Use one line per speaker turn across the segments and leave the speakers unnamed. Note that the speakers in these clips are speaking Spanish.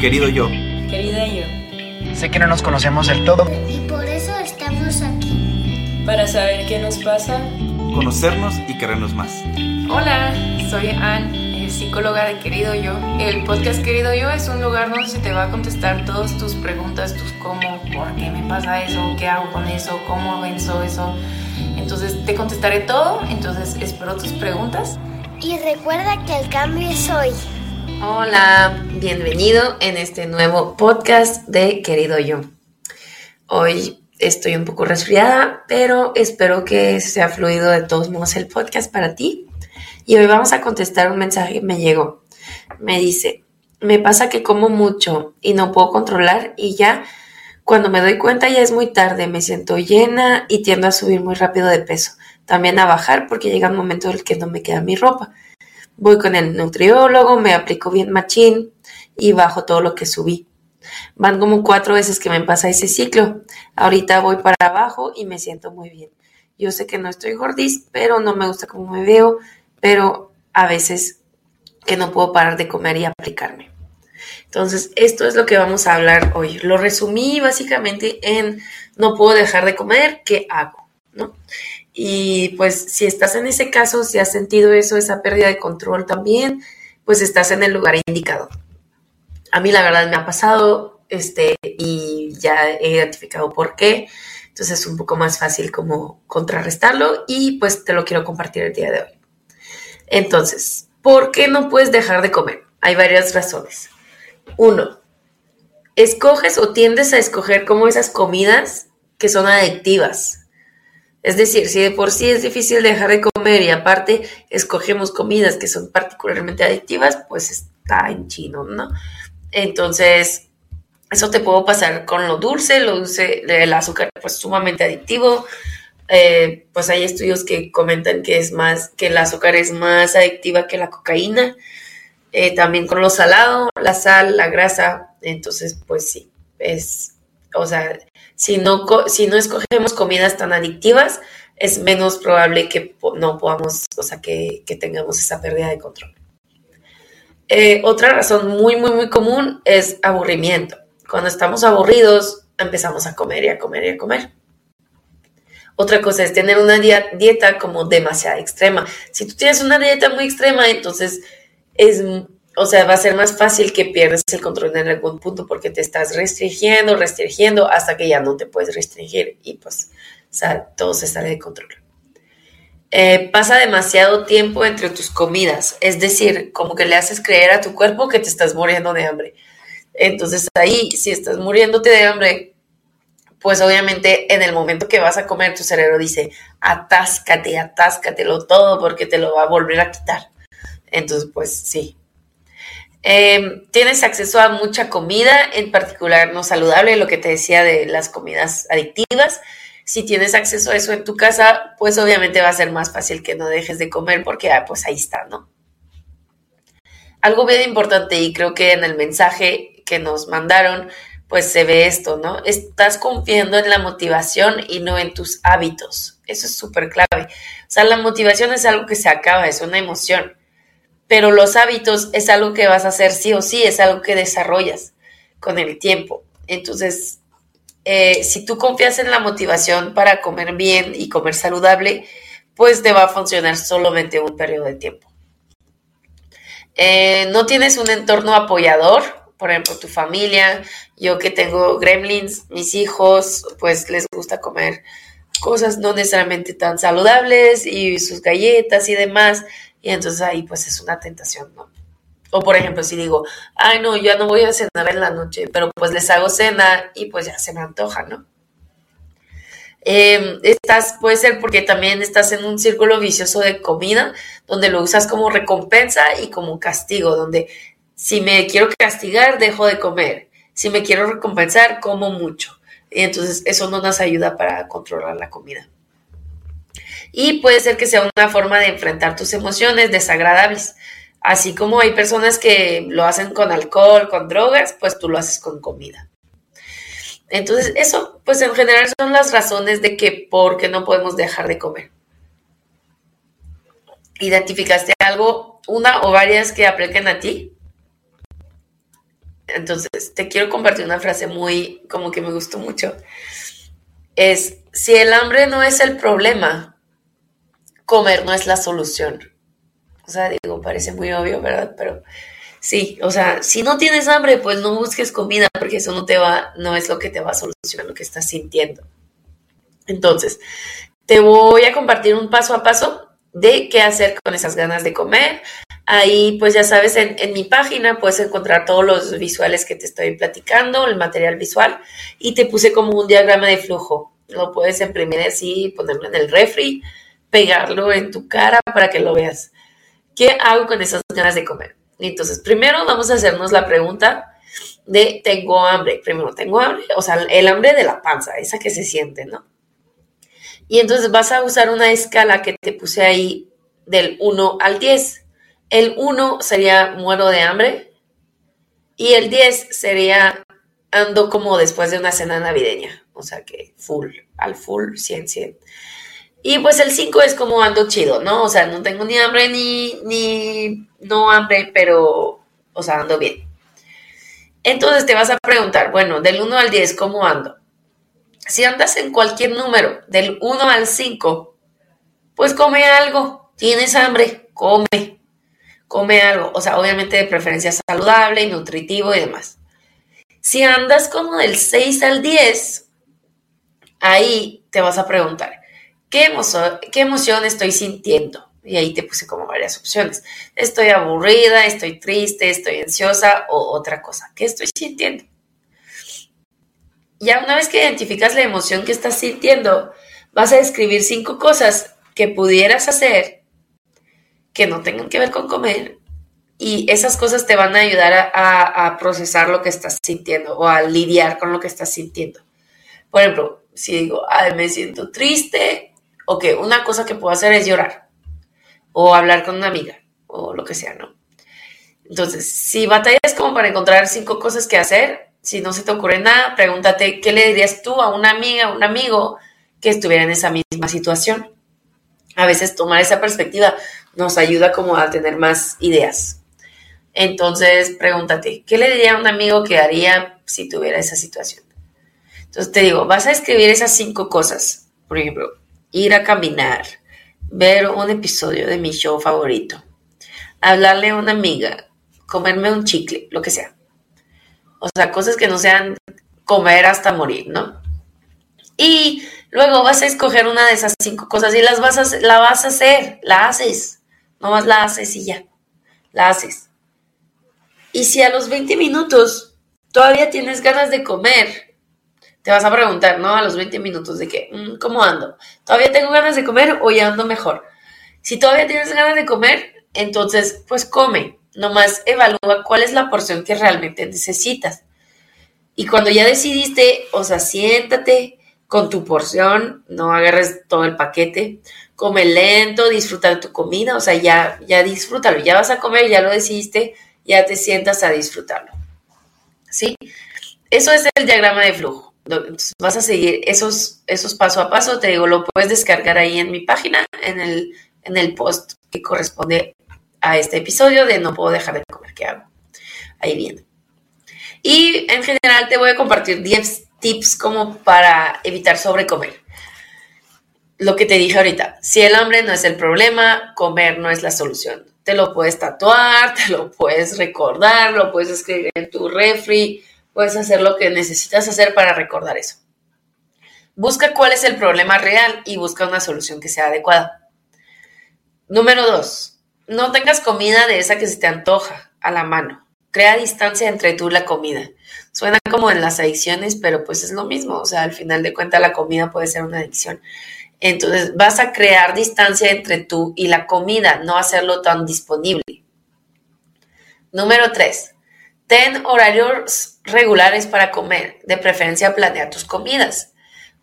Querido yo.
Querida yo.
Sé que no nos conocemos del todo.
Y por eso estamos aquí.
Para saber qué nos pasa.
Conocernos y querernos más.
Hola, soy Ann, psicóloga de Querido Yo. El podcast Querido Yo es un lugar donde se te va a contestar todas tus preguntas, tus cómo, por qué me pasa eso, qué hago con eso, cómo avanzo eso. Entonces te contestaré todo, entonces espero tus preguntas.
Y recuerda que el cambio es hoy.
Hola, bienvenido en este nuevo podcast de Querido Yo. Hoy estoy un poco resfriada, pero espero que sea fluido de todos modos el podcast para ti. Y hoy vamos a contestar un mensaje que me llegó. Me dice, me pasa que como mucho y no puedo controlar y ya cuando me doy cuenta ya es muy tarde, me siento llena y tiendo a subir muy rápido de peso. También a bajar porque llega un momento en el que no me queda mi ropa voy con el nutriólogo, me aplico bien machín y bajo todo lo que subí. Van como cuatro veces que me pasa ese ciclo. Ahorita voy para abajo y me siento muy bien. Yo sé que no estoy gordis, pero no me gusta cómo me veo, pero a veces que no puedo parar de comer y aplicarme. Entonces, esto es lo que vamos a hablar hoy. Lo resumí básicamente en no puedo dejar de comer, ¿qué hago? ¿No? Y pues si estás en ese caso, si has sentido eso, esa pérdida de control también, pues estás en el lugar indicado. A mí la verdad me ha pasado este, y ya he identificado por qué. Entonces es un poco más fácil como contrarrestarlo y pues te lo quiero compartir el día de hoy. Entonces, ¿por qué no puedes dejar de comer? Hay varias razones. Uno, escoges o tiendes a escoger como esas comidas que son adictivas es decir, si de por sí es difícil dejar de comer y aparte escogemos comidas que son particularmente adictivas, pues está en chino, ¿no? Entonces, eso te puedo pasar con lo dulce, lo dulce, el azúcar pues sumamente adictivo. Eh, pues hay estudios que comentan que es más, que el azúcar es más adictiva que la cocaína. Eh, también con lo salado, la sal, la grasa. Entonces, pues sí, es, o sea, si no, si no escogemos comidas tan adictivas, es menos probable que no podamos, o sea, que, tengamos esa pérdida de control. Eh, otra razón muy, muy, muy común es aburrimiento. Cuando estamos aburridos, empezamos a comer y a comer y a comer. Otra cosa es tener una dieta como demasiado extrema. Si tú tienes una dieta muy extrema, entonces es o sea, va a ser más fácil que pierdas el control en algún punto porque te estás restringiendo, restringiendo hasta que ya no te puedes restringir y pues todo se sale de control. Eh, pasa demasiado tiempo entre tus comidas, es decir, como que le haces creer a tu cuerpo que te estás muriendo de hambre. Entonces ahí, si estás muriéndote de hambre, pues obviamente en el momento que vas a comer, tu cerebro dice, atáscate, atáscatelo todo porque te lo va a volver a quitar. Entonces, pues sí, Em, tienes acceso a mucha comida, en particular no saludable, lo que te decía de las comidas adictivas. Si tienes acceso a eso en tu casa, pues obviamente va a ser más fácil que no dejes de comer porque ah, pues ahí está, ¿no? Algo bien importante y creo que en el mensaje que nos mandaron, pues se ve esto, ¿no? Estás confiando en la motivación y no en tus hábitos. Eso es súper clave. O sea, la motivación es algo que se acaba, es una emoción pero los hábitos es algo que vas a hacer sí o sí, es algo que desarrollas con el tiempo. Entonces, eh, si tú confías en la motivación para comer bien y comer saludable, pues te va a funcionar solamente un periodo de tiempo. Eh, no tienes un entorno apoyador, por ejemplo, tu familia, yo que tengo gremlins, mis hijos, pues les gusta comer cosas no necesariamente tan saludables y sus galletas y demás. Y entonces ahí pues es una tentación, ¿no? O por ejemplo, si digo, ay no, ya no voy a cenar en la noche, pero pues les hago cena y pues ya se me antoja, ¿no? Em, estás, puede ser porque también estás en un círculo vicioso de comida, donde lo usas como recompensa y como castigo, donde si me quiero castigar, dejo de comer. Si me quiero recompensar, como mucho. Y entonces eso no nos ayuda para controlar la comida y puede ser que sea una forma de enfrentar tus emociones desagradables. Así como hay personas que lo hacen con alcohol, con drogas, pues tú lo haces con comida. Entonces, eso, pues en general son las razones de que por qué no podemos dejar de comer. ¿Identificaste algo, una o varias que apliquen a ti? Entonces, te quiero compartir una frase muy, como que me gustó mucho. Es, si el hambre no es el problema, comer no es la solución. O sea, digo, parece muy obvio, ¿verdad? Pero sí, o sea, si no tienes hambre, pues no busques comida, porque eso no te va, no es lo que te va a solucionar lo que estás sintiendo. Entonces, te voy a compartir un paso a paso de qué hacer con esas ganas de comer. Ahí, pues ya sabes, en, mi página puedes encontrar todos los visuales que te estoy platicando, el material visual, y te puse como un diagrama de flujo. Lo puedes imprimir así, ponerlo en el refri, pegarlo en tu cara para que lo veas. ¿Qué hago con esas ganas de comer? Entonces, primero vamos a hacernos la pregunta de tengo hambre. Primero, tengo hambre, o sea, el hambre de la panza, esa que se siente, ¿no? Y entonces vas a usar una escala que te puse ahí del 1 al 10. El 1 sería muero de hambre y el 10 sería ando como después de una cena navideña, o sea que full, al full, 100, 100. Y pues el 5 es como ando chido, ¿no? O sea, no tengo ni hambre ni, ni no hambre, pero, o sea, ando bien. Entonces te vas a preguntar, bueno, del 1 al 10, ¿cómo ando? Si andas en cualquier número, del 1 al 5, pues come algo. Tienes hambre, come. Come algo. O sea, obviamente de preferencia saludable y nutritivo y demás. Si andas como del 6 al 10, ahí te vas a preguntar, ¿qué emoción, ¿qué emoción estoy sintiendo? Y ahí te puse como varias opciones. Estoy aburrida, estoy triste, estoy ansiosa o otra cosa. ¿Qué estoy sintiendo? ya una vez que identificas la emoción que estás sintiendo, vas a escribir cinco cosas que pudieras hacer que no tengan que ver con comer y esas cosas te van a ayudar a, procesar lo que estás sintiendo o a lidiar con lo que estás sintiendo. Por ejemplo, si digo, ay, me siento triste, ok, una cosa que puedo hacer es llorar o hablar con una amiga o lo que sea, ¿no? Entonces, si batallas como para encontrar cinco cosas que hacer, si no se te ocurre nada, pregúntate qué le dirías tú a una amiga, a un amigo que estuviera en esa misma situación. A veces tomar esa perspectiva nos ayuda como a tener más ideas. Entonces, pregúntate, ¿qué le diría a un amigo que haría si tuviera esa situación? Entonces te digo, vas a escribir esas cinco cosas. Por ejemplo, ir a caminar, ver un episodio de mi show favorito, hablarle a una amiga, comerme un chicle, lo que sea. O sea, cosas que no sean comer hasta morir, ¿no? Y luego vas a escoger una de esas cinco cosas y las vas a, la vas a hacer, la haces. No más la haces y ya. La haces. Y si a los 20 minutos todavía tienes ganas de comer, te vas a preguntar, ¿no? A los 20 minutos de que, mm, ¿cómo ando? ¿Todavía tengo ganas de comer o ya ando mejor? Si todavía tienes ganas de comer, entonces, pues come. Nomás evalúa cuál es la porción que realmente necesitas. Y cuando ya decidiste, o sea, siéntate con tu porción, no agarres todo el paquete, come lento, disfruta de tu comida, o sea, ya, ya disfrútalo, ya vas a comer, ya lo decidiste, ya te sientas a disfrutarlo. ¿Sí? Eso es el diagrama de flujo. Entonces, vas a seguir esos, esos paso a paso, te digo, lo puedes descargar ahí en mi página, en el, en el post que corresponde a este episodio de No puedo dejar de comer, ¿qué hago? Ahí viene. Y en general te voy a compartir 10 tips como para evitar sobrecomer. Lo que te dije ahorita, si el hambre no es el problema, comer no es la solución. Te lo puedes tatuar, te lo puedes recordar, lo puedes escribir en tu refri, puedes hacer lo que necesitas hacer para recordar eso. Busca cuál es el problema real y busca una solución que sea adecuada. Número dos, no tengas comida de esa que se te antoja a la mano. Crea distancia entre tú y la comida. Suena como en las adicciones, pero pues es lo mismo. O sea, al final de cuentas la comida puede ser una adicción. Entonces vas a crear distancia entre tú y la comida, no hacerlo tan disponible. Número tres, ten horarios regulares para comer. De preferencia planea tus comidas.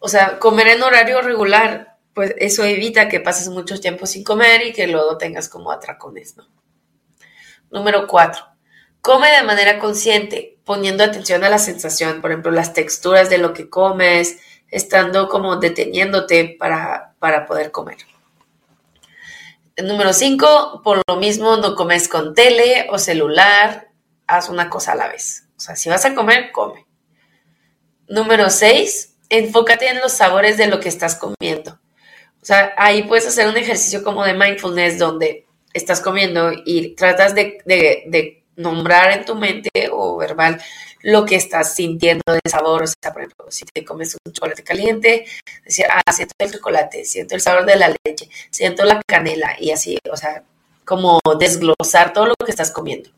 O sea, comer en horario regular pues eso evita que pases mucho tiempo sin comer y que luego tengas como atracones, ¿no? Número cuatro, come de manera consciente, poniendo atención a la sensación, por ejemplo, las texturas de lo que comes, estando como deteniéndote para, para poder comer. Número cinco, por lo mismo no comes con tele o celular, haz una cosa a la vez. O sea, si vas a comer, come. Número 6, enfócate en los sabores de lo que estás comiendo. O sea, ahí puedes hacer un ejercicio como de mindfulness donde estás comiendo y tratas de, de nombrar en tu mente o verbal lo que estás sintiendo de sabor. O sea, por ejemplo, si te comes un chocolate caliente, decir, ah, siento el chocolate, siento el sabor de la leche, siento la canela y así, o sea, como desglosar todo lo que estás comiendo.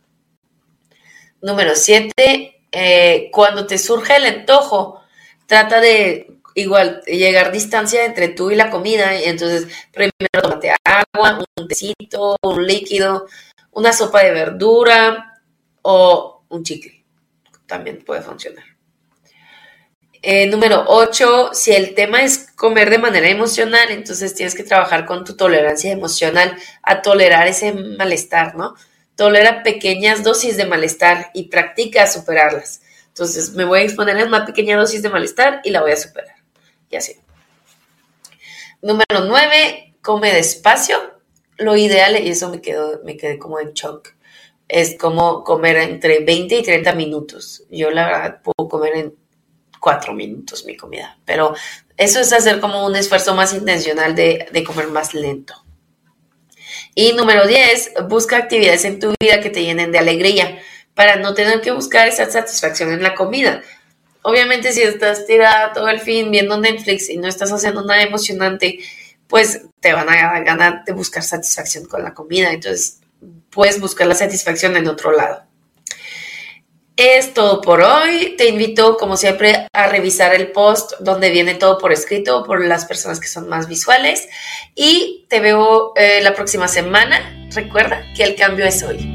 Número siete, eh, cuando te surge el antojo, trata de igual llegar distancia entre tú y la comida entonces primero tómate agua, un tecito, un líquido, una sopa de verdura o un chicle. También puede funcionar. Eh, número 8, si el tema es comer de manera emocional, entonces tienes que trabajar con tu tolerancia emocional a tolerar ese malestar, ¿no? Tolera pequeñas dosis de malestar y practica superarlas. Entonces me voy a exponer a una pequeña dosis de malestar y la voy a superar. Y así. Número 9, come despacio. Lo ideal, y eso me, quedó, me quedé como en shock, es como comer entre 20 y 30 minutos. Yo la verdad puedo comer en cuatro minutos mi comida. Pero eso es hacer como un esfuerzo más intencional de, comer más lento. Y número 10, busca actividades en tu vida que te llenen de alegría para no tener que buscar esa satisfacción en la comida. Obviamente si estás tirada todo el fin viendo Netflix y no estás haciendo nada emocionante, pues te van a ganar de buscar satisfacción con la comida. Entonces puedes buscar la satisfacción en otro lado. Es todo por hoy. Te invito, como siempre, a revisar el post donde viene todo por escrito por las personas que son más visuales. Y te veo eh, la próxima semana. Recuerda que el cambio es hoy.